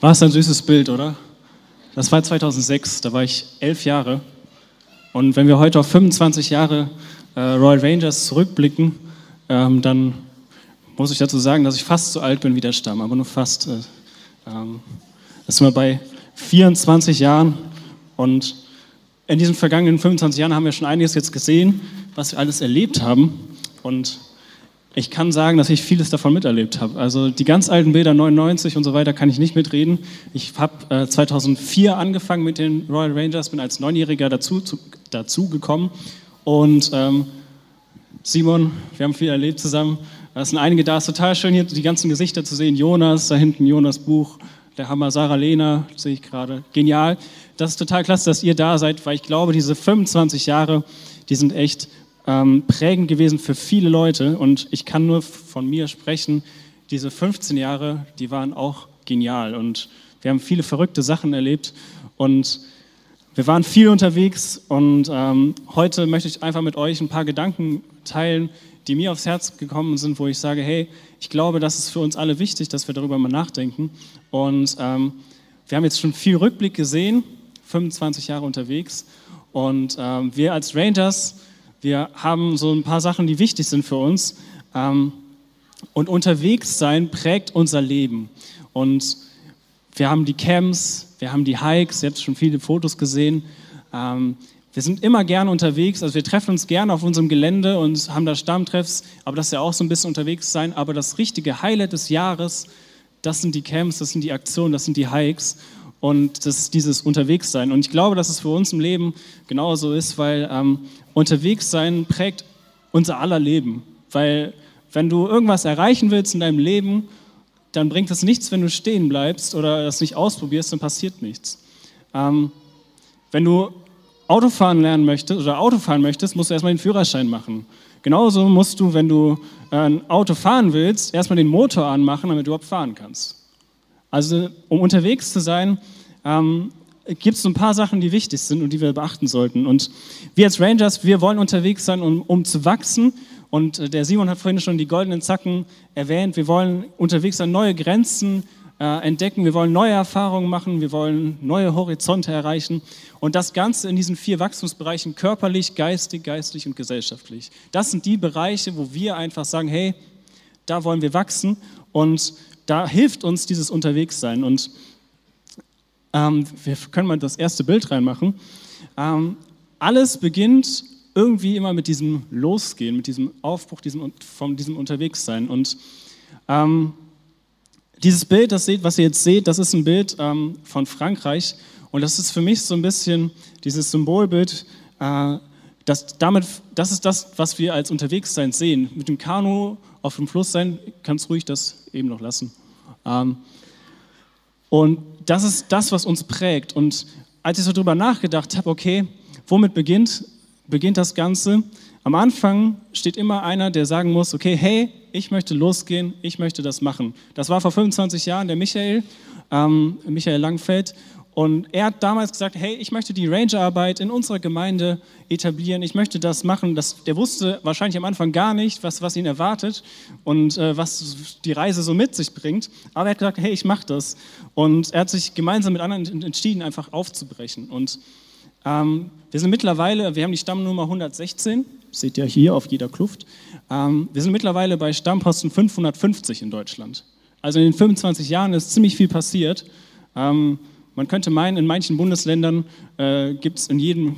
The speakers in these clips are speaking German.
War es ein süßes Bild, oder? Das war 2006, da war ich elf Jahre. Und wenn wir heute auf 25 Jahre äh, Royal Rangers zurückblicken, ähm, dann muss ich dazu sagen, dass ich fast so alt bin wie der Stamm, aber nur fast. Äh, ähm, das sind wir bei 24 Jahren und in diesen vergangenen 25 Jahren haben wir schon einiges jetzt gesehen, was wir alles erlebt haben. Und ich kann sagen, dass ich vieles davon miterlebt habe. Also die ganz alten Bilder, 99 und so weiter, kann ich nicht mitreden. Ich habe äh, 2004 angefangen mit den Royal Rangers, bin als Neunjähriger dazu, zu, dazu gekommen. Und ähm, Simon, wir haben viel erlebt zusammen. Es sind einige da, es ist total schön hier die ganzen Gesichter zu sehen. Jonas, da hinten Jonas Buch, der Hammer, Sarah Lena, sehe ich gerade. Genial. Das ist total klasse, dass ihr da seid, weil ich glaube, diese 25 Jahre, die sind echt ähm, prägend gewesen für viele Leute. Und ich kann nur von mir sprechen, diese 15 Jahre, die waren auch genial. Und wir haben viele verrückte Sachen erlebt. Und wir waren viel unterwegs. Und ähm, heute möchte ich einfach mit euch ein paar Gedanken teilen, die mir aufs Herz gekommen sind, wo ich sage, hey, ich glaube, das ist für uns alle wichtig, dass wir darüber mal nachdenken. Und ähm, wir haben jetzt schon viel Rückblick gesehen, 25 Jahre unterwegs. Und ähm, wir als Rangers, wir haben so ein paar Sachen, die wichtig sind für uns. Ähm, und unterwegs sein prägt unser Leben. Und wir haben die Camps, wir haben die Hikes, ihr habt schon viele Fotos gesehen. Ähm, wir sind immer gerne unterwegs, also wir treffen uns gerne auf unserem Gelände und haben da Stammtreffs, aber das ist ja auch so ein bisschen unterwegs sein. Aber das richtige Highlight des Jahres, das sind die Camps, das sind die Aktionen, das sind die Hikes und das ist dieses Unterwegssein. Und ich glaube, dass es für uns im Leben genauso ist, weil ähm, Unterwegssein prägt unser aller Leben. Weil wenn du irgendwas erreichen willst in deinem Leben, dann bringt es nichts, wenn du stehen bleibst oder das nicht ausprobierst, dann passiert nichts. Ähm, wenn du Autofahren lernen möchtest oder Autofahren möchtest, musst du erstmal den Führerschein machen. Genauso musst du, wenn du äh, ein Auto fahren willst, erstmal den Motor anmachen, damit du überhaupt fahren kannst. Also um unterwegs zu sein, ähm, gibt es ein paar Sachen, die wichtig sind und die wir beachten sollten. Und wir als Rangers, wir wollen unterwegs sein, um, um zu wachsen. Und äh, der Simon hat vorhin schon die goldenen Zacken erwähnt. Wir wollen unterwegs sein, neue Grenzen äh, entdecken, wir wollen neue Erfahrungen machen, wir wollen neue Horizonte erreichen und das Ganze in diesen vier Wachstumsbereichen körperlich, geistig, geistlich und gesellschaftlich. Das sind die Bereiche, wo wir einfach sagen, hey, da wollen wir wachsen und da hilft uns dieses Unterwegssein. Und ähm, wir können mal das erste Bild reinmachen. Ähm, alles beginnt irgendwie immer mit diesem Losgehen, mit diesem Aufbruch, diesem, von diesem Unterwegssein. Und ähm, dieses Bild, das seht, was ihr jetzt seht, das ist ein Bild ähm, von Frankreich und das ist für mich so ein bisschen dieses Symbolbild, äh, das, damit, das ist das, was wir als Unterwegssein sehen. Mit dem Kanu auf dem Fluss sein, kannst ruhig das eben noch lassen. Ähm, und das ist das, was uns prägt. Und als ich so drüber nachgedacht habe, okay, womit beginnt, beginnt das Ganze? Am Anfang steht immer einer, der sagen muss, okay, hey, ich möchte losgehen, ich möchte das machen. Das war vor 25 Jahren der Michael, ähm, Michael Langfeld. Und er hat damals gesagt, hey, ich möchte die Rangerarbeit in unserer Gemeinde etablieren, ich möchte das machen. Das, der wusste wahrscheinlich am Anfang gar nicht, was, was ihn erwartet und äh, was die Reise so mit sich bringt. Aber er hat gesagt, hey, ich mache das. Und er hat sich gemeinsam mit anderen entschieden, einfach aufzubrechen. Und ähm, wir sind mittlerweile, wir haben die Stammnummer 116 seht ihr hier auf jeder Kluft. Ähm, wir sind mittlerweile bei Stammposten 550 in Deutschland. Also in den 25 Jahren ist ziemlich viel passiert. Ähm, man könnte meinen, in manchen Bundesländern äh, gibt es in jedem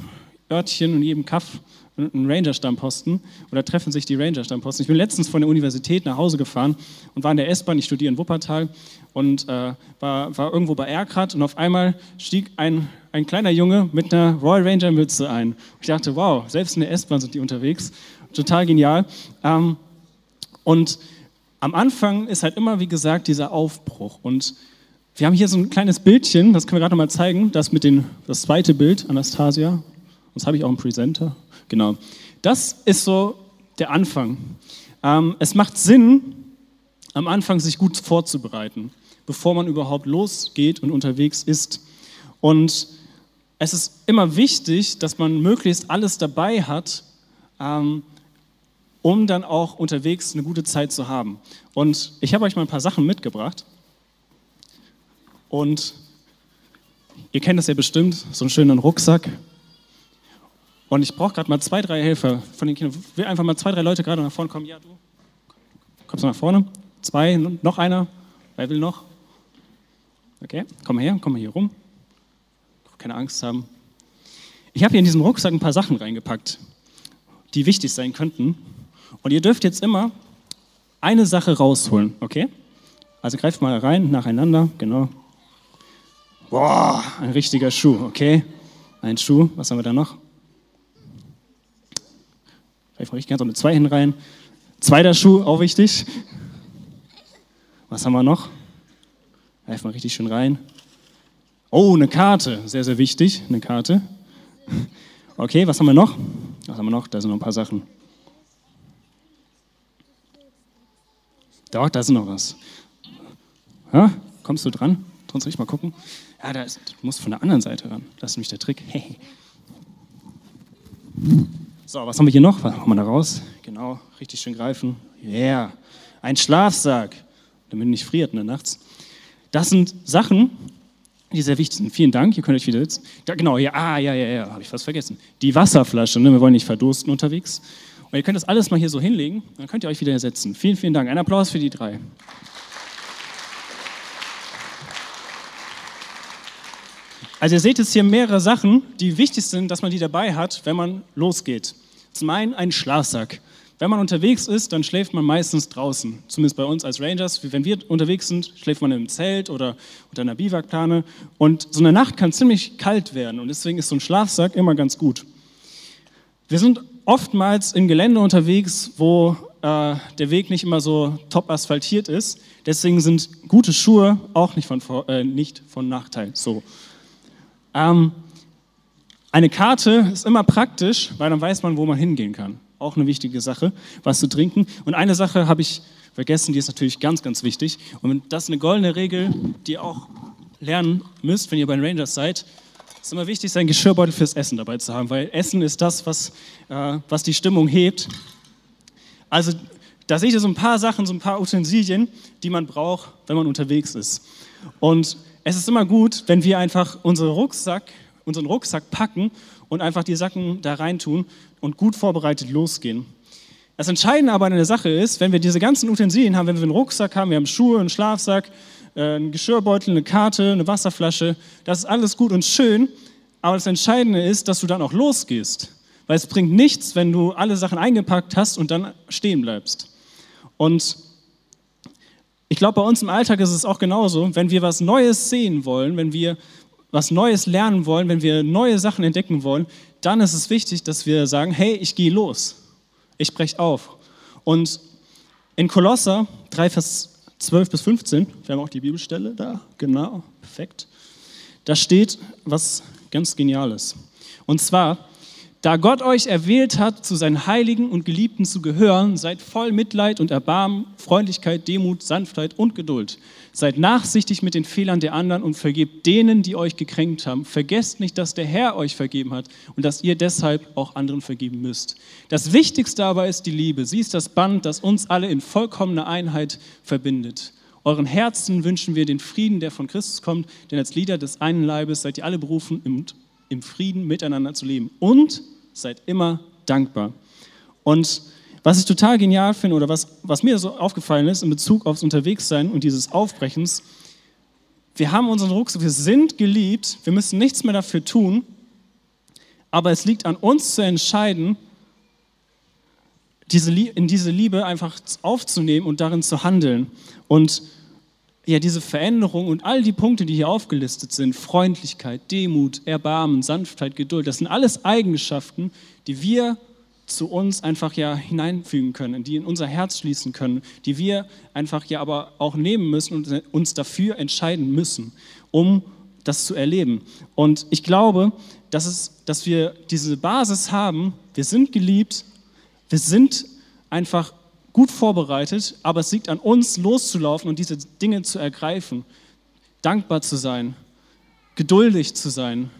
Örtchen und jedem Kaff einen Ranger-Stammposten oder treffen sich die Ranger-Stammposten. Ich bin letztens von der Universität nach Hause gefahren und war in der S-Bahn, ich studiere in Wuppertal und äh, war, war irgendwo bei Erkrath und auf einmal stieg ein, ein kleiner Junge mit einer Royal Ranger-Mütze ein. Ich dachte, wow, selbst in der S-Bahn sind die unterwegs. Total genial. Ähm, und am Anfang ist halt immer, wie gesagt, dieser Aufbruch. Und wir haben hier so ein kleines Bildchen, das können wir gerade noch mal zeigen, das mit den, das zweite Bild, Anastasia. Das habe ich auch einen Presenter. Genau. Das ist so der Anfang. Ähm, es macht Sinn, am Anfang sich gut vorzubereiten, bevor man überhaupt losgeht und unterwegs ist. Und es ist immer wichtig, dass man möglichst alles dabei hat, ähm, um dann auch unterwegs eine gute Zeit zu haben. Und ich habe euch mal ein paar Sachen mitgebracht. Und ihr kennt das ja bestimmt, so einen schönen Rucksack. Und ich brauche gerade mal zwei, drei Helfer von den Kindern. Will einfach mal zwei, drei Leute gerade nach vorne kommen. Ja, du. Kommst du nach vorne? Zwei, noch einer. Wer will noch? Okay, komm mal her, komm mal hier rum. Keine Angst haben. Ich habe hier in diesem Rucksack ein paar Sachen reingepackt, die wichtig sein könnten. Und ihr dürft jetzt immer eine Sache rausholen, okay? Also greift mal rein, nacheinander, genau. Boah, ein richtiger Schuh, okay? Ein Schuh, was haben wir da noch? Greift mal richtig ganz mit zwei hin rein. Zweiter Schuh, auch wichtig. Was haben wir noch? Greif mal richtig schön rein. Oh, eine Karte, sehr, sehr wichtig, eine Karte. Okay, was haben wir noch? Was haben wir noch? Da sind noch ein paar Sachen. Doch, da ist noch was. Ja, kommst du dran? Sonst ich mal gucken. Ja, da musst von der anderen Seite ran. Das ist nämlich der Trick. Hey. So, was haben wir hier noch? Was machen wir da raus? Genau, richtig schön greifen. Yeah. Ein Schlafsack, damit ihr nicht friert ne, nachts. Das sind Sachen, die sehr wichtig sind. Vielen Dank, ihr könnt euch wieder sitzen. Da, genau, ja, ah, ja, ja, ja, habe ich fast vergessen. Die Wasserflasche, ne, wir wollen nicht verdursten unterwegs. Und ihr könnt das alles mal hier so hinlegen, dann könnt ihr euch wieder setzen. Vielen, vielen Dank. Ein Applaus für die drei. Also ihr seht jetzt hier mehrere Sachen, die wichtig sind, dass man die dabei hat, wenn man losgeht. Zum einen ein Schlafsack. Wenn man unterwegs ist, dann schläft man meistens draußen. Zumindest bei uns als Rangers. Wenn wir unterwegs sind, schläft man im Zelt oder unter einer Biwakplane. Und so eine Nacht kann ziemlich kalt werden. Und deswegen ist so ein Schlafsack immer ganz gut. Wir sind oftmals im Gelände unterwegs, wo äh, der Weg nicht immer so top asphaltiert ist. Deswegen sind gute Schuhe auch nicht von, äh, nicht von Nachteil. So. Ähm, eine Karte ist immer praktisch, weil dann weiß man, wo man hingehen kann. Auch eine wichtige Sache, was zu trinken. Und eine Sache habe ich vergessen, die ist natürlich ganz, ganz wichtig. Und das ist eine goldene Regel, die ihr auch lernen müsst, wenn ihr bei den Rangers seid. Es ist immer wichtig, seinen Geschirrbeutel fürs Essen dabei zu haben, weil Essen ist das, was, äh, was die Stimmung hebt. Also da seht ihr so ein paar Sachen, so ein paar Utensilien, die man braucht, wenn man unterwegs ist. Und es ist immer gut, wenn wir einfach unseren Rucksack, unseren Rucksack packen und einfach die Sachen da reintun und gut vorbereitet losgehen. Das Entscheidende aber an der Sache ist, wenn wir diese ganzen Utensilien haben, wenn wir einen Rucksack haben, wir haben Schuhe, einen Schlafsack, äh, einen Geschirrbeutel, eine Karte, eine Wasserflasche, das ist alles gut und schön, aber das Entscheidende ist, dass du dann auch losgehst. Weil es bringt nichts, wenn du alle Sachen eingepackt hast und dann stehen bleibst. Und ich glaube, bei uns im Alltag ist es auch genauso, wenn wir was Neues sehen wollen, wenn wir was Neues lernen wollen, wenn wir neue Sachen entdecken wollen, dann ist es wichtig, dass wir sagen, hey, ich gehe los, ich breche auf. Und in Kolosser 3, Vers 12 bis 15, wir haben auch die Bibelstelle da, genau, perfekt, da steht was ganz Geniales. Und zwar, da Gott euch erwählt hat, zu seinen Heiligen und Geliebten zu gehören, seid voll Mitleid und Erbarmen, Freundlichkeit, Demut, Sanftheit und Geduld. Seid nachsichtig mit den Fehlern der anderen und vergebt denen, die euch gekränkt haben. Vergesst nicht, dass der Herr euch vergeben hat und dass ihr deshalb auch anderen vergeben müsst. Das Wichtigste aber ist die Liebe. Sie ist das Band, das uns alle in vollkommener Einheit verbindet. Euren Herzen wünschen wir den Frieden, der von Christus kommt, denn als Lieder des einen Leibes seid ihr alle berufen, im im Frieden miteinander zu leben. Und seid immer dankbar. Und was ich total genial finde oder was, was mir so aufgefallen ist in Bezug aufs Unterwegssein und dieses Aufbrechens, wir haben unseren Rucksack, wir sind geliebt, wir müssen nichts mehr dafür tun, aber es liegt an uns zu entscheiden, diese, in diese Liebe einfach aufzunehmen und darin zu handeln. Und ja, diese Veränderung und all die Punkte, die hier aufgelistet sind, Freundlichkeit, Demut, Erbarmen, Sanftheit, Geduld, das sind alles Eigenschaften, die wir zu uns einfach ja hineinfügen können, die in unser Herz schließen können, die wir einfach ja aber auch nehmen müssen und uns dafür entscheiden müssen, um das zu erleben. Und ich glaube, dass, es, dass wir diese Basis haben, wir sind geliebt, wir sind einfach gut vorbereitet, aber es liegt an uns, loszulaufen und diese Dinge zu ergreifen, dankbar zu sein, geduldig zu sein,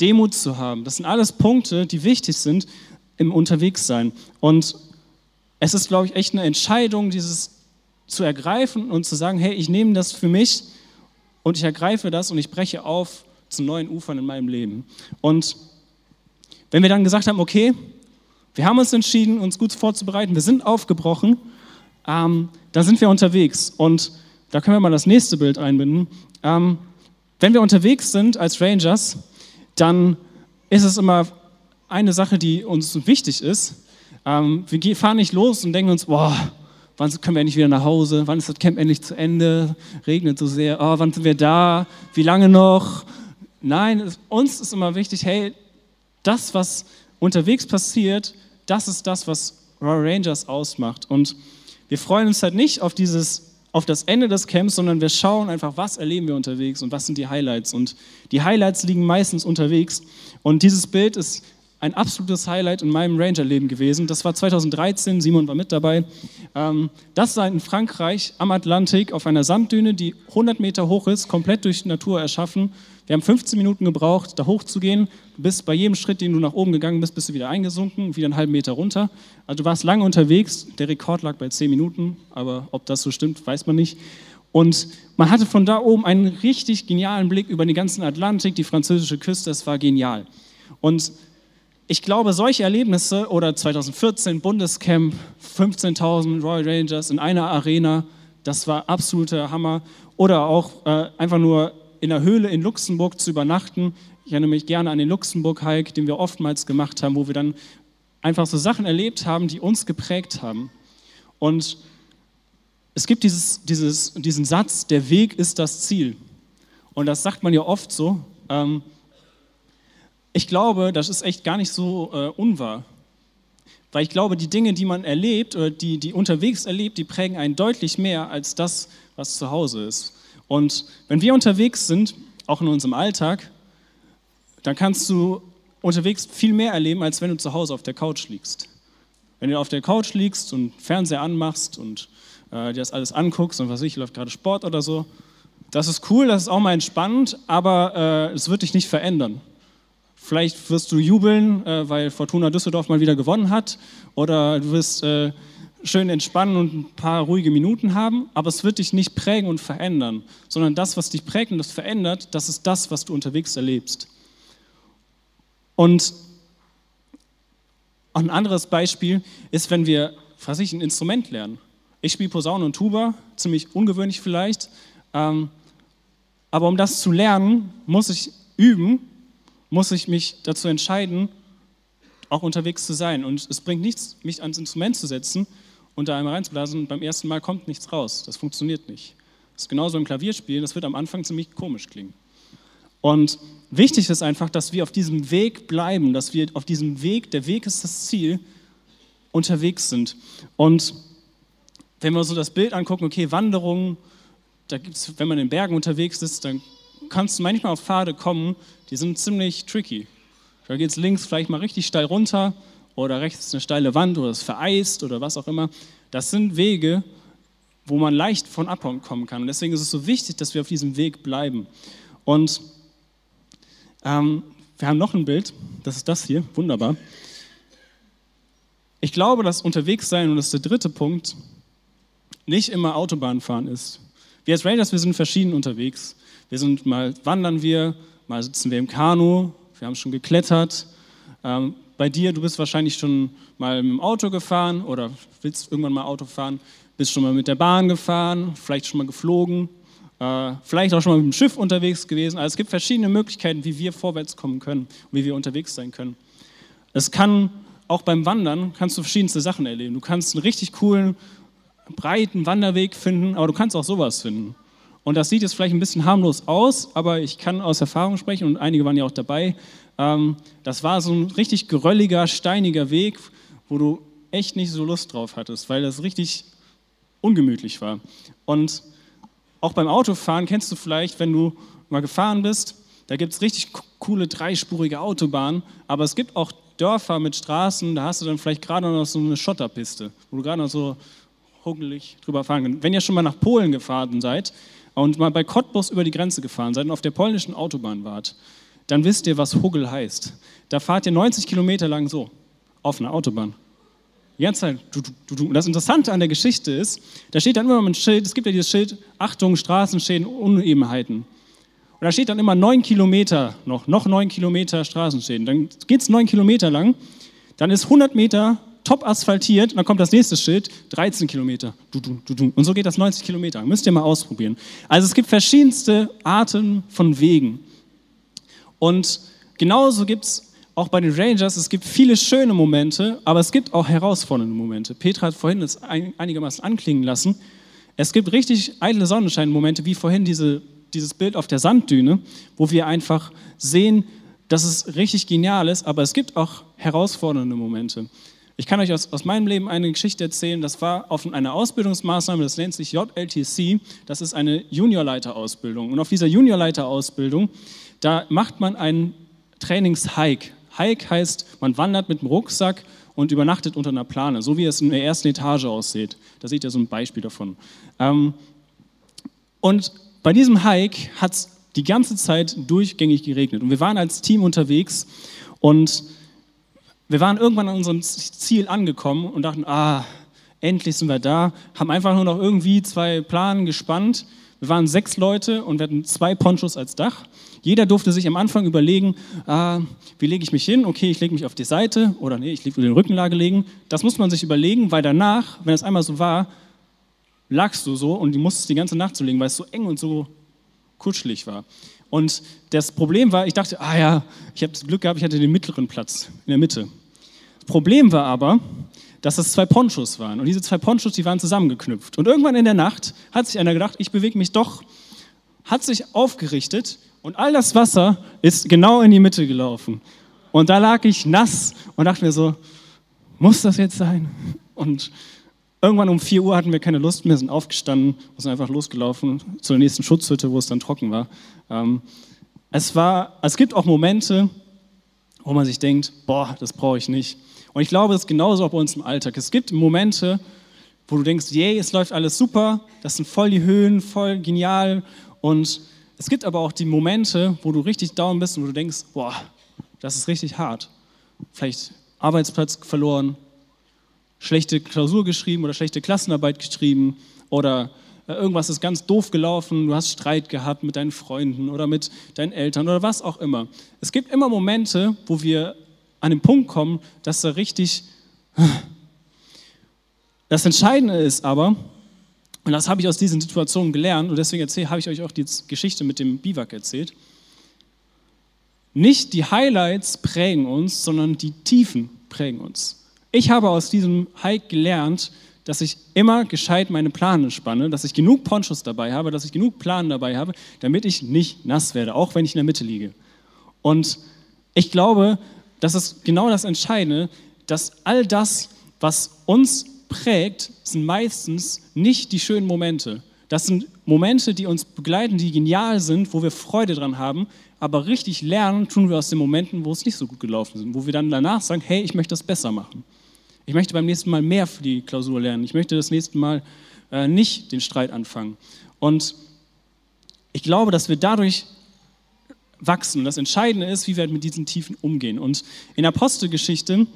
Demut zu haben. Das sind alles Punkte, die wichtig sind im Unterwegssein. Und es ist, glaube ich, echt eine Entscheidung, dieses zu ergreifen und zu sagen, hey, ich nehme das für mich und ich ergreife das und ich breche auf zu neuen Ufern in meinem Leben. Und wenn wir dann gesagt haben, okay, wir haben uns entschieden, uns gut vorzubereiten, wir sind aufgebrochen, ähm, dann sind wir unterwegs. Und da können wir mal das nächste Bild einbinden. Ähm, wenn wir unterwegs sind als Rangers, dann ist es immer eine Sache, die uns wichtig ist. Ähm, wir fahren nicht los und denken uns, boah, wann können wir endlich wieder nach Hause? Wann ist das Camp endlich zu Ende? Regnet so sehr. Oh, wann sind wir da? Wie lange noch? Nein, uns ist immer wichtig, hey, das, was unterwegs passiert, das ist das, was Royal Rangers ausmacht. Und wir freuen uns halt nicht auf dieses auf das Ende des Camps, sondern wir schauen einfach, was erleben wir unterwegs und was sind die Highlights. Und die Highlights liegen meistens unterwegs. Und dieses Bild ist ein absolutes Highlight in meinem Ranger-Leben gewesen. Das war 2013, Simon war mit dabei. Ähm, das war in Frankreich am Atlantik auf einer Sanddüne, die 100 Meter hoch ist, komplett durch Natur erschaffen. Wir haben 15 Minuten gebraucht, da hochzugehen. Du bist bei jedem Schritt, den du nach oben gegangen bist, bist du wieder eingesunken, wieder einen halben Meter runter. Also du warst lange unterwegs. Der Rekord lag bei 10 Minuten, aber ob das so stimmt, weiß man nicht. Und man hatte von da oben einen richtig genialen Blick über den ganzen Atlantik, die französische Küste. Es war genial. Und ich glaube, solche Erlebnisse oder 2014 Bundescamp, 15.000 Royal Rangers in einer Arena, das war absoluter Hammer. Oder auch äh, einfach nur in der Höhle in Luxemburg zu übernachten. Ich erinnere mich gerne an den Luxemburg-Hike, den wir oftmals gemacht haben, wo wir dann einfach so Sachen erlebt haben, die uns geprägt haben. Und es gibt dieses, dieses, diesen Satz, der Weg ist das Ziel. Und das sagt man ja oft so. Ähm, ich glaube, das ist echt gar nicht so äh, unwahr. Weil ich glaube, die Dinge, die man erlebt oder die, die unterwegs erlebt, die prägen einen deutlich mehr als das, was zu Hause ist. Und wenn wir unterwegs sind, auch in unserem Alltag, dann kannst du unterwegs viel mehr erleben, als wenn du zu Hause auf der Couch liegst. Wenn du auf der Couch liegst und Fernseher anmachst und äh, dir das alles anguckst und was weiß ich, läuft gerade Sport oder so, das ist cool, das ist auch mal entspannend, aber äh, es wird dich nicht verändern. Vielleicht wirst du jubeln, äh, weil Fortuna Düsseldorf mal wieder gewonnen hat, oder du wirst äh, schön entspannen und ein paar ruhige Minuten haben, aber es wird dich nicht prägen und verändern, sondern das, was dich prägt und das verändert, das ist das, was du unterwegs erlebst. Und ein anderes Beispiel ist, wenn wir, was ich, ein Instrument lernen. Ich spiele Posaune und Tuba, ziemlich ungewöhnlich vielleicht, ähm, aber um das zu lernen, muss ich üben muss ich mich dazu entscheiden, auch unterwegs zu sein. Und es bringt nichts, mich ans Instrument zu setzen und da einmal reinzublasen und beim ersten Mal kommt nichts raus. Das funktioniert nicht. Das ist genauso im Klavierspielen, das wird am Anfang ziemlich komisch klingen. Und wichtig ist einfach, dass wir auf diesem Weg bleiben, dass wir auf diesem Weg, der Weg ist das Ziel, unterwegs sind. Und wenn wir so das Bild angucken, okay, Wanderungen, da gibt's, wenn man in Bergen unterwegs ist, dann kannst manchmal auf Pfade kommen, die sind ziemlich tricky. Da geht es links vielleicht mal richtig steil runter oder rechts eine steile Wand oder es vereist oder was auch immer. Das sind Wege, wo man leicht von abkommen kann. Und deswegen ist es so wichtig, dass wir auf diesem Weg bleiben. Und ähm, wir haben noch ein Bild, das ist das hier, wunderbar. Ich glaube, dass unterwegs sein, und das ist der dritte Punkt, nicht immer Autobahnfahren ist. Wir als Rangers, wir sind verschieden unterwegs. Wir sind mal wandern wir, mal sitzen wir im Kanu, wir haben schon geklettert. Ähm, bei dir, du bist wahrscheinlich schon mal mit dem Auto gefahren oder willst irgendwann mal Auto fahren, bist schon mal mit der Bahn gefahren, vielleicht schon mal geflogen, äh, vielleicht auch schon mal mit dem Schiff unterwegs gewesen. Also es gibt verschiedene Möglichkeiten, wie wir vorwärts kommen können, wie wir unterwegs sein können. Es kann auch beim Wandern kannst du verschiedenste Sachen erleben. Du kannst einen richtig coolen, breiten Wanderweg finden, aber du kannst auch sowas finden. Und das sieht jetzt vielleicht ein bisschen harmlos aus, aber ich kann aus Erfahrung sprechen und einige waren ja auch dabei. Ähm, das war so ein richtig gerölliger, steiniger Weg, wo du echt nicht so Lust drauf hattest, weil das richtig ungemütlich war. Und auch beim Autofahren kennst du vielleicht, wenn du mal gefahren bist, da gibt es richtig coole dreispurige Autobahnen, aber es gibt auch Dörfer mit Straßen, da hast du dann vielleicht gerade noch so eine Schotterpiste, wo du gerade noch so hungelig drüber fahren kannst. Wenn ihr schon mal nach Polen gefahren seid, und mal bei Cottbus über die Grenze gefahren seid und auf der polnischen Autobahn wart, dann wisst ihr, was Huggel heißt. Da fahrt ihr 90 Kilometer lang so, auf einer Autobahn. Die ganze Zeit. Und das Interessante an der Geschichte ist, da steht dann immer ein Schild, es gibt ja dieses Schild, Achtung, Straßenschäden, Unebenheiten. Und da steht dann immer neun Kilometer noch, noch neun Kilometer Straßenschäden. Dann geht es neun Kilometer lang, dann ist 100 Meter top asphaltiert und dann kommt das nächste Schild, 13 Kilometer. Und so geht das 90 Kilometer. Müsst ihr mal ausprobieren. Also es gibt verschiedenste Arten von Wegen. Und genauso gibt es auch bei den Rangers, es gibt viele schöne Momente, aber es gibt auch herausfordernde Momente. Petra hat vorhin das einigermaßen anklingen lassen. Es gibt richtig eitle Sonnenschein-Momente, wie vorhin diese, dieses Bild auf der Sanddüne, wo wir einfach sehen, dass es richtig genial ist, aber es gibt auch herausfordernde Momente. Ich kann euch aus, aus meinem Leben eine Geschichte erzählen, das war auf einer Ausbildungsmaßnahme, das nennt sich JLTC, das ist eine Juniorleiterausbildung. Und auf dieser Juniorleiterausbildung, da macht man einen Trainings-Hike. Hike heißt, man wandert mit dem Rucksack und übernachtet unter einer Plane, so wie es in der ersten Etage aussieht. Da seht ihr so ein Beispiel davon. Ähm, und bei diesem Hike hat es die ganze Zeit durchgängig geregnet. Und wir waren als Team unterwegs und wir waren irgendwann an unserem Ziel angekommen und dachten, ah, endlich sind wir da, haben einfach nur noch irgendwie zwei Planen gespannt. Wir waren sechs Leute und wir hatten zwei Ponchos als Dach. Jeder durfte sich am Anfang überlegen, ah, wie lege ich mich hin? Okay, ich lege mich auf die Seite oder nee, ich will den Rückenlage legen. Das muss man sich überlegen, weil danach, wenn es einmal so war, lagst du so und du musstest die ganze Nacht so legen, weil es so eng und so kuschelig war. Und das Problem war, ich dachte, ah ja, ich habe das Glück gehabt, ich hatte den mittleren Platz in der Mitte. Das Problem war aber, dass es zwei Ponchos waren. Und diese zwei Ponchos, die waren zusammengeknüpft. Und irgendwann in der Nacht hat sich einer gedacht, ich bewege mich doch, hat sich aufgerichtet und all das Wasser ist genau in die Mitte gelaufen. Und da lag ich nass und dachte mir so, muss das jetzt sein? Und irgendwann um 4 Uhr hatten wir keine Lust mehr, sind aufgestanden und sind einfach losgelaufen zur nächsten Schutzhütte, wo es dann trocken war. Ähm, es, war es gibt auch Momente, wo man sich denkt, boah, das brauche ich nicht. Und ich glaube, es ist genauso auch bei uns im Alltag. Es gibt Momente, wo du denkst, yay, es läuft alles super, das sind voll die Höhen, voll genial und es gibt aber auch die Momente, wo du richtig down bist und wo du denkst, boah, das ist richtig hart. Vielleicht Arbeitsplatz verloren, schlechte Klausur geschrieben oder schlechte Klassenarbeit geschrieben oder äh, irgendwas ist ganz doof gelaufen, du hast Streit gehabt mit deinen Freunden oder mit deinen Eltern oder was auch immer. Es gibt immer Momente, wo wir an den Punkt kommen, dass da richtig... Das Entscheidende ist aber, und das habe ich aus diesen Situationen gelernt und deswegen erzähl, habe ich euch auch die Geschichte mit dem Biwak erzählt. Nicht die Highlights prägen uns, sondern die Tiefen prägen uns. Ich habe aus diesem Hike gelernt, dass ich immer gescheit meine Plane spanne, dass ich genug Ponchos dabei habe, dass ich genug Planen dabei habe, damit ich nicht nass werde, auch wenn ich in der Mitte liege. Und ich glaube, das ist genau das Entscheidende, dass all das, was uns prägt, sind meistens nicht die schönen Momente. Das sind Momente, die uns begleiten, die genial sind, wo wir Freude dran haben, aber richtig lernen tun wir aus den Momenten, wo es nicht so gut gelaufen ist, wo wir dann danach sagen, hey, ich möchte das besser machen. Ich möchte beim nächsten Mal mehr für die Klausur lernen. Ich möchte das nächste Mal äh, nicht den Streit anfangen. Und ich glaube, dass wir dadurch wachsen. Und das Entscheidende ist, wie wir mit diesen Tiefen umgehen. Und in Apostelgeschichte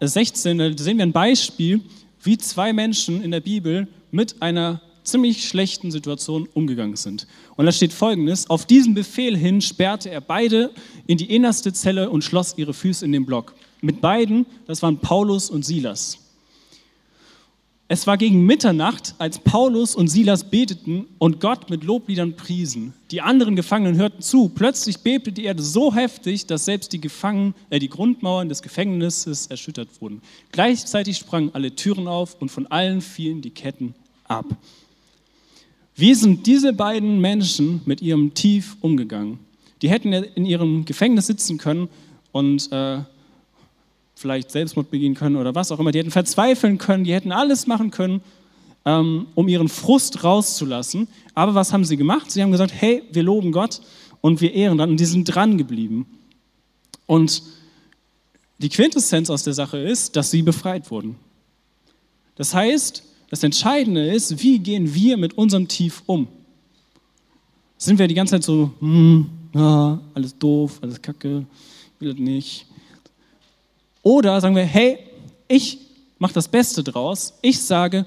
16 sehen wir ein Beispiel, wie zwei Menschen in der Bibel mit einer ziemlich schlechten Situation umgegangen sind. Und da steht folgendes: Auf diesen Befehl hin sperrte er beide in die innerste Zelle und schloss ihre Füße in den Block. Mit beiden, das waren Paulus und Silas. Es war gegen Mitternacht, als Paulus und Silas beteten und Gott mit Lobliedern priesen. Die anderen Gefangenen hörten zu. Plötzlich bebte die Erde so heftig, dass selbst die, Gefangenen, äh, die Grundmauern des Gefängnisses erschüttert wurden. Gleichzeitig sprangen alle Türen auf und von allen fielen die Ketten ab. Wie sind diese beiden Menschen mit ihrem Tief umgegangen? Die hätten in ihrem Gefängnis sitzen können und äh, vielleicht Selbstmord begehen können oder was auch immer. Die hätten verzweifeln können, die hätten alles machen können, ähm, um ihren Frust rauszulassen. Aber was haben sie gemacht? Sie haben gesagt, hey, wir loben Gott und wir ehren dann und die sind dran geblieben. Und die Quintessenz aus der Sache ist, dass sie befreit wurden. Das heißt, das Entscheidende ist, wie gehen wir mit unserem Tief um? Sind wir die ganze Zeit so, hm, ja, alles doof, alles kacke, will das nicht. Oder sagen wir, hey, ich mache das Beste draus. Ich sage,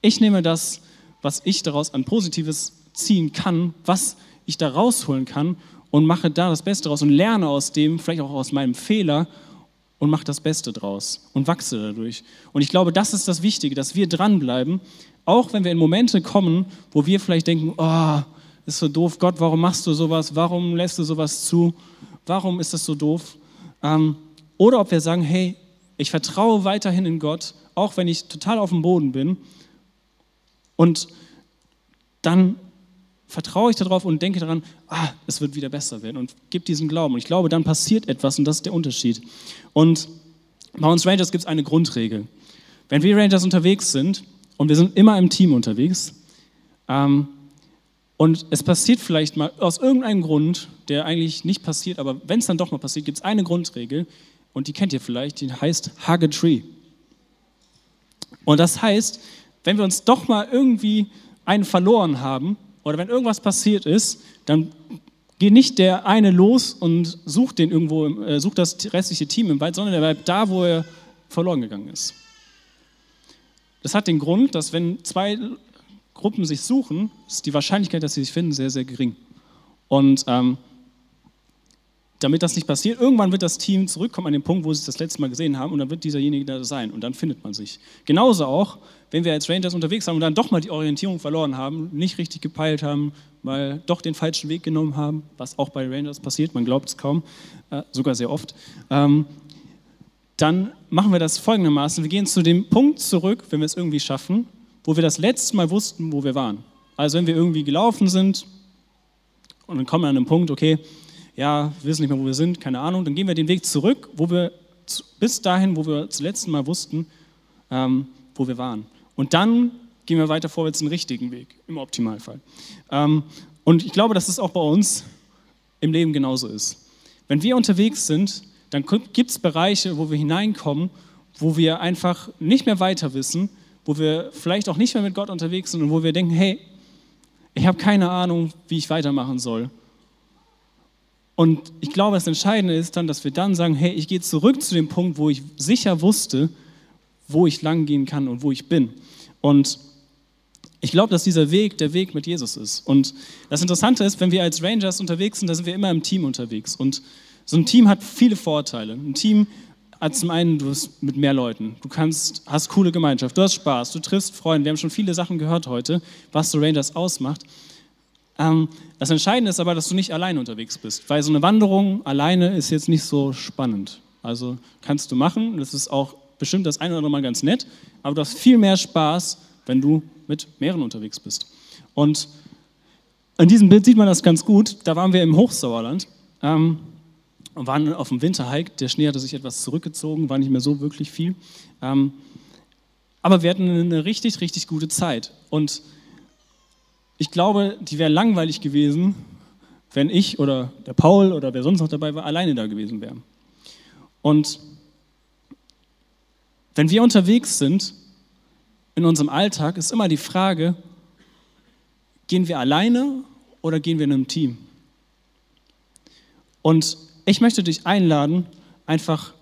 ich nehme das, was ich daraus an Positives ziehen kann, was ich da rausholen kann und mache da das Beste draus und lerne aus dem, vielleicht auch aus meinem Fehler und mache das Beste draus und wachse dadurch. Und ich glaube, das ist das Wichtige, dass wir dranbleiben, auch wenn wir in Momente kommen, wo wir vielleicht denken, oh, ist so doof, Gott, warum machst du sowas, warum lässt du sowas zu, warum ist das so doof? Ähm, oder ob wir sagen, hey, ich vertraue weiterhin in Gott, auch wenn ich total auf dem Boden bin. Und dann vertraue ich darauf und denke daran, ah, es wird wieder besser werden und gebe diesen Glauben. Und ich glaube, dann passiert etwas und das ist der Unterschied. Und bei uns Rangers gibt es eine Grundregel. Wenn wir Rangers unterwegs sind und wir sind immer im Team unterwegs ähm, und es passiert vielleicht mal aus irgendeinem Grund, der eigentlich nicht passiert, aber wenn es dann doch mal passiert, gibt es eine Grundregel und die kennt ihr vielleicht, die heißt Hug a Tree. Und das heißt, wenn wir uns doch mal irgendwie einen verloren haben, oder wenn irgendwas passiert ist, dann geht nicht der eine los und sucht den irgendwo, äh, sucht das restliche Team im Wald, sondern er bleibt da, wo er verloren gegangen ist. Das hat den Grund, dass wenn zwei Gruppen sich suchen, ist die Wahrscheinlichkeit, dass sie sich finden, sehr, sehr gering. Und ähm, damit das nicht passiert, irgendwann wird das Team zurückkommen an den Punkt, wo sie es das letzte Mal gesehen haben und dann wird dieserjenige da sein und dann findet man sich. Genauso auch, wenn wir als Rangers unterwegs waren und dann doch mal die Orientierung verloren haben, nicht richtig gepeilt haben, mal doch den falschen Weg genommen haben, was auch bei Rangers passiert, man glaubt es kaum, äh, sogar sehr oft, ähm, dann machen wir das folgendermaßen, wir gehen zu dem Punkt zurück, wenn wir es irgendwie schaffen, wo wir das letzte Mal wussten, wo wir waren. Also wenn wir irgendwie gelaufen sind und dann kommen wir an einen Punkt, okay, ja, wir wissen nicht mehr, wo wir sind, keine Ahnung, dann gehen wir den Weg zurück, wo wir bis dahin, wo wir zuletzt Mal wussten, ähm, wo wir waren. Und dann gehen wir weiter vorwärts den richtigen Weg, im Optimalfall. Ähm, und ich glaube, dass es auch bei uns im Leben genauso ist. Wenn wir unterwegs sind, dann gibt es Bereiche, wo wir hineinkommen, wo wir einfach nicht mehr weiter wissen, wo wir vielleicht auch nicht mehr mit Gott unterwegs sind und wo wir denken, hey, ich habe keine Ahnung, wie ich weitermachen soll. Und ich glaube, das Entscheidende ist dann, dass wir dann sagen, hey, ich gehe zurück zu dem Punkt, wo ich sicher wusste, wo ich lang gehen kann und wo ich bin. Und ich glaube, dass dieser Weg der Weg mit Jesus ist. Und das Interessante ist, wenn wir als Rangers unterwegs sind, da sind wir immer im Team unterwegs. Und so ein Team hat viele Vorteile. Ein Team hat zum einen, du bist mit mehr Leuten, du kannst, hast coole Gemeinschaft, du hast Spaß, du triffst Freunde. Wir haben schon viele Sachen gehört heute, was so Rangers ausmacht. Ähm, das Entscheidende ist aber, dass du nicht alleine unterwegs bist, weil so eine Wanderung alleine ist jetzt nicht so spannend. Also kannst du machen, das ist auch bestimmt das eine oder andere Mal ganz nett, aber du hast viel mehr Spaß, wenn du mit mehreren unterwegs bist. Und in diesem Bild sieht man das ganz gut. Da waren wir im Hochsauerland ähm, und waren auf dem Winterhike. Der Schnee hatte sich etwas zurückgezogen, war nicht mehr so wirklich viel. Ähm, aber wir hatten eine richtig, richtig gute Zeit. Und ich glaube, die wäre langweilig gewesen, wenn ich oder der Paul oder wer sonst noch dabei war, alleine da gewesen wäre. Und wenn wir unterwegs sind in unserem Alltag, ist immer die Frage, gehen wir alleine oder gehen wir in einem Team? Und ich möchte dich einladen, einfach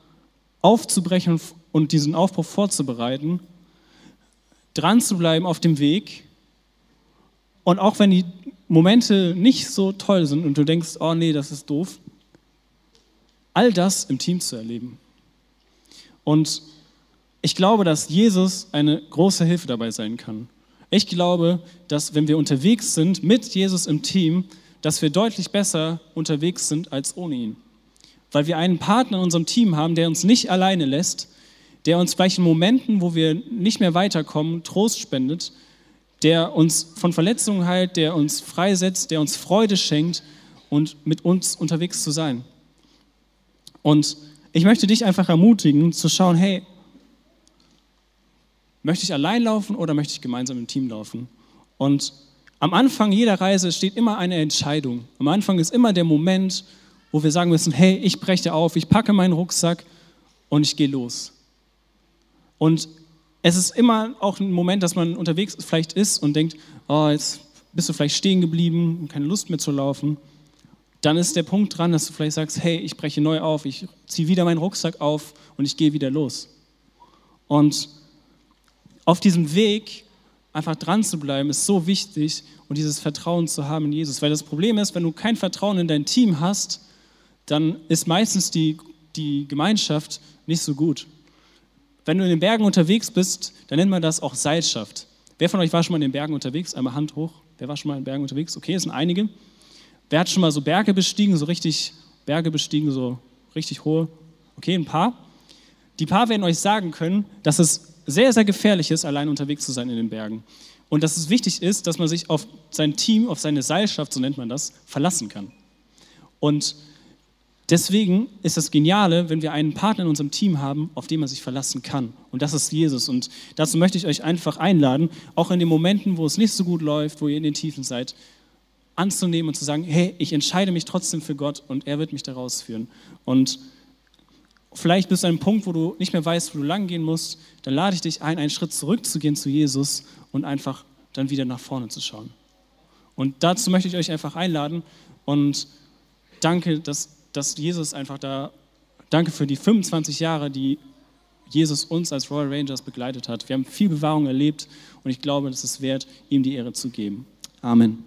aufzubrechen und diesen Aufbruch vorzubereiten, dran zu bleiben auf dem Weg und auch wenn die Momente nicht so toll sind und du denkst, oh nee, das ist doof, all das im Team zu erleben. Und ich glaube, dass Jesus eine große Hilfe dabei sein kann. Ich glaube, dass wenn wir unterwegs sind mit Jesus im Team, dass wir deutlich besser unterwegs sind als ohne ihn. Weil wir einen Partner in unserem Team haben, der uns nicht alleine lässt, der uns vielleicht in Momenten, wo wir nicht mehr weiterkommen, Trost spendet, der uns von Verletzungen heilt, der uns freisetzt, der uns Freude schenkt und mit uns unterwegs zu sein. Und ich möchte dich einfach ermutigen zu schauen, hey, möchte ich allein laufen oder möchte ich gemeinsam im Team laufen? Und am Anfang jeder Reise steht immer eine Entscheidung. Am Anfang ist immer der Moment, wo wir sagen müssen, hey, ich breche auf, ich packe meinen Rucksack und ich gehe los. Und es ist immer auch ein Moment, dass man unterwegs vielleicht ist und denkt, oh, jetzt bist du vielleicht stehen geblieben und keine Lust mehr zu laufen. Dann ist der Punkt dran, dass du vielleicht sagst, hey, ich breche neu auf, ich ziehe wieder meinen Rucksack auf und ich gehe wieder los. Und auf diesem Weg einfach dran zu bleiben, ist so wichtig und dieses Vertrauen zu haben in Jesus. Weil das Problem ist, wenn du kein Vertrauen in dein Team hast, dann ist meistens die, die Gemeinschaft nicht so gut. Wenn du in den Bergen unterwegs bist, dann nennt man das auch Seilschaft. Wer von euch war schon mal in den Bergen unterwegs? Einmal Hand hoch. Wer war schon mal in den Bergen unterwegs? Okay, es sind einige. Wer hat schon mal so Berge bestiegen, so richtig Berge bestiegen, so richtig hohe? Okay, ein paar. Die paar werden euch sagen können, dass es sehr, sehr gefährlich ist, allein unterwegs zu sein in den Bergen. Und dass es wichtig ist, dass man sich auf sein Team, auf seine Seilschaft, so nennt man das, verlassen kann. Und deswegen ist das Geniale, wenn wir einen Partner in unserem Team haben, auf den man sich verlassen kann. Und das ist Jesus. Und dazu möchte ich euch einfach einladen, auch in den Momenten, wo es nicht so gut läuft, wo ihr in den Tiefen seid, anzunehmen und zu sagen, hey, ich entscheide mich trotzdem für Gott und er wird mich da rausführen. Und vielleicht bist du an einem Punkt, wo du nicht mehr weißt, wo du lang gehen musst, dann lade ich dich ein, einen Schritt zurückzugehen zu Jesus und einfach dann wieder nach vorne zu schauen. Und dazu möchte ich euch einfach einladen und danke, dass, dass Jesus einfach da, danke für die 25 Jahre, die Jesus uns als Royal Rangers begleitet hat. Wir haben viel Bewahrung erlebt und ich glaube, es ist wert, ihm die Ehre zu geben. Amen.